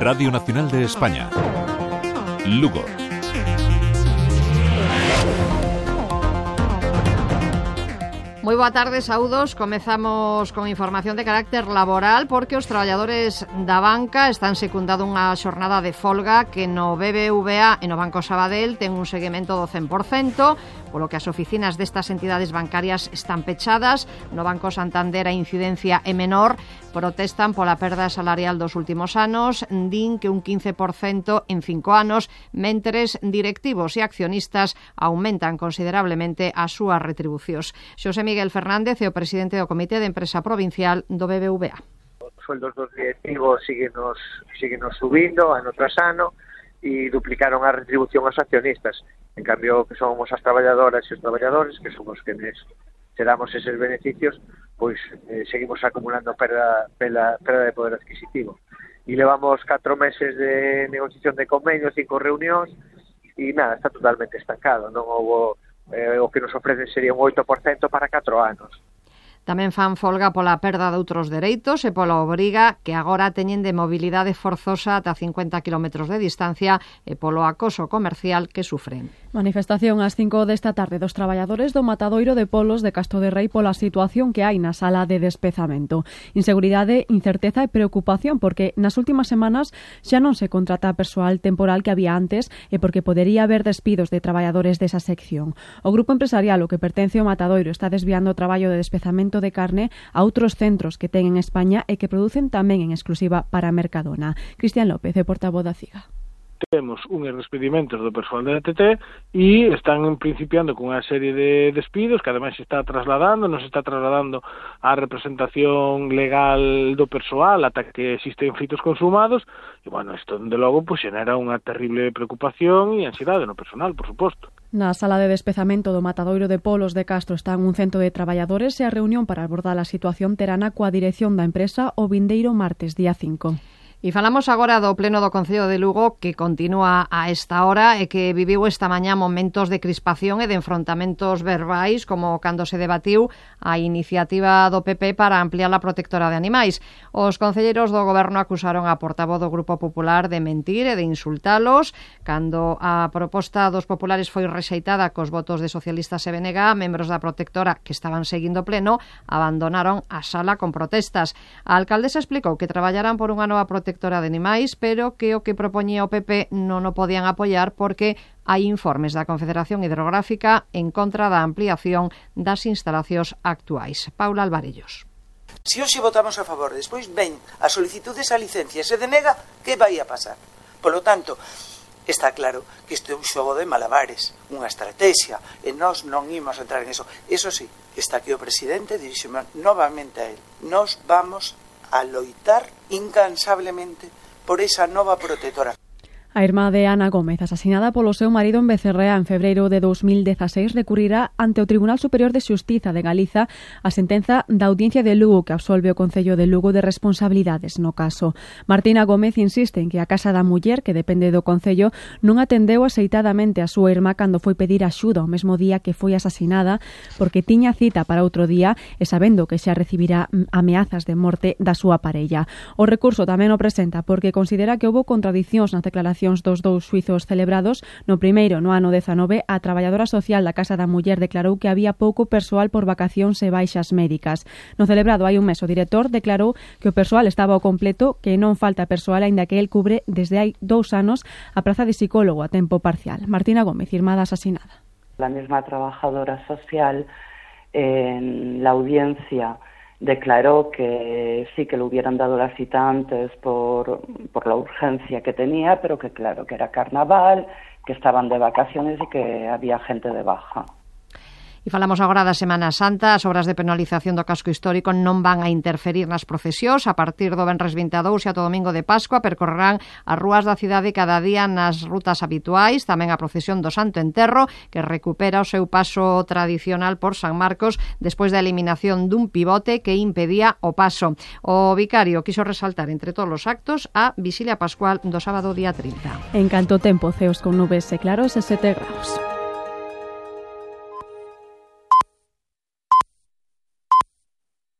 Radio Nacional de España. Lugo. Moi boa tarde, saudos. Comezamos con información de carácter laboral porque os traballadores da banca están secundado unha xornada de folga que no BBVA e no Banco Sabadell ten un seguimento do 100%, polo que as oficinas destas entidades bancarias están pechadas. No Banco Santander a incidencia é menor, protestan pola perda salarial dos últimos anos, din que un 15% en cinco anos, mentres directivos e accionistas aumentan considerablemente as súas retribucións. Xosé Miguel Fernández é o presidente do Comité de Empresa Provincial do BBVA. Os sueldos dos directivos seguimos, seguimos subindo ano tras ano, e duplicaron a retribución aos accionistas. En cambio, que somos as traballadoras e os traballadores, que somos quenes xeramos eses beneficios, pois eh, seguimos acumulando perda, pela, perda de poder adquisitivo. E levamos 4 meses de negociación de convenio, cinco reunións, e nada, está totalmente estancado. Non houbo, eh, o que nos ofrecen sería un 8% para 4 anos. Tamén fan folga pola perda de outros dereitos e pola obriga que agora teñen de mobilidade forzosa ata 50 km de distancia e polo acoso comercial que sufren. Manifestación ás 5 desta tarde dos traballadores do matadoiro de polos de Castro de Rei pola situación que hai na sala de despezamento. Inseguridade, incerteza e preocupación porque nas últimas semanas xa non se contrata persoal temporal que había antes e porque podería haber despidos de traballadores desa sección. O grupo empresarial o que pertence ao matadoiro está desviando o traballo de despezamento de carne a outros centros que ten en España e que producen tamén en exclusiva para Mercadona. Cristian López, de portavoz da CIGA temos unhas despedimentos do persoal da ETT e están principiando con unha serie de despidos que ademais se está trasladando, non se está trasladando a representación legal do persoal ata que existen fitos consumados e, bueno, isto, de logo, pues, xenera unha terrible preocupación e ansiedade no personal, por suposto. Na sala de despezamento do Matadoiro de Polos de Castro están un cento de traballadores e a reunión para abordar a situación terana coa dirección da empresa o vindeiro martes día 5. E falamos agora do Pleno do Concello de Lugo que continúa a esta hora e que viviu esta mañá momentos de crispación e de enfrontamentos verbais como cando se debatiu a iniciativa do PP para ampliar a protectora de animais. Os concelleiros do Goberno acusaron a portavoz do Grupo Popular de mentir e de insultalos cando a proposta dos populares foi rexeitada cos votos de socialistas e BNG, membros da protectora que estaban seguindo o Pleno abandonaron a sala con protestas. A alcaldesa explicou que traballarán por unha nova protectora protectora de animais, pero que o que propoñía o PP non o podían apoiar porque hai informes da Confederación Hidrográfica en contra da ampliación das instalacións actuais. Paula Alvarellos. Se hoxe votamos a favor, despois ven a solicitudes a licencia se denega, que vai a pasar? Polo tanto, está claro que isto é un xogo de malabares, unha estrategia, e nós non imos entrar en eso. Eso sí, está aquí o presidente, dirixo novamente a él. Nós vamos a loitar incansablemente por esa nova protectora. A irmá de Ana Gómez, asesinada polo seu marido en Becerrea en febreiro de 2016, recurrirá ante o Tribunal Superior de Xustiza de Galiza a sentenza da Audiencia de Lugo que absolve o Concello de Lugo de responsabilidades no caso. Martina Gómez insiste en que a Casa da Muller, que depende do Concello, non atendeu aceitadamente a súa irmá cando foi pedir axuda o mesmo día que foi asasinada porque tiña cita para outro día e sabendo que xa recibirá mm, ameazas de morte da súa parella. O recurso tamén o presenta porque considera que houve contradicións na declaración declaracións dos dous suizos celebrados, no primeiro, no ano 19, a traballadora social da Casa da Muller declarou que había pouco persoal por vacacións e baixas médicas. No celebrado hai un mes o director declarou que o persoal estaba ao completo, que non falta persoal aínda que el cubre desde hai dous anos a praza de psicólogo a tempo parcial. Martina Gómez, firmada asesinada. La misma trabajadora social en la audiencia declaró que sí que le hubieran dado la cita antes por, por la urgencia que tenía, pero que claro, que era carnaval, que estaban de vacaciones y que había gente de baja. E falamos agora da Semana Santa, as obras de penalización do casco histórico non van a interferir nas procesións. A partir do Benres 22 e ato domingo de Pascua percorrerán as rúas da cidade cada día nas rutas habituais, tamén a procesión do Santo Enterro, que recupera o seu paso tradicional por San Marcos despois da eliminación dun pivote que impedía o paso. O vicario quiso resaltar entre todos os actos a Visilia Pascual do sábado día 30. En canto tempo, ceos con nubes e claros e sete graus.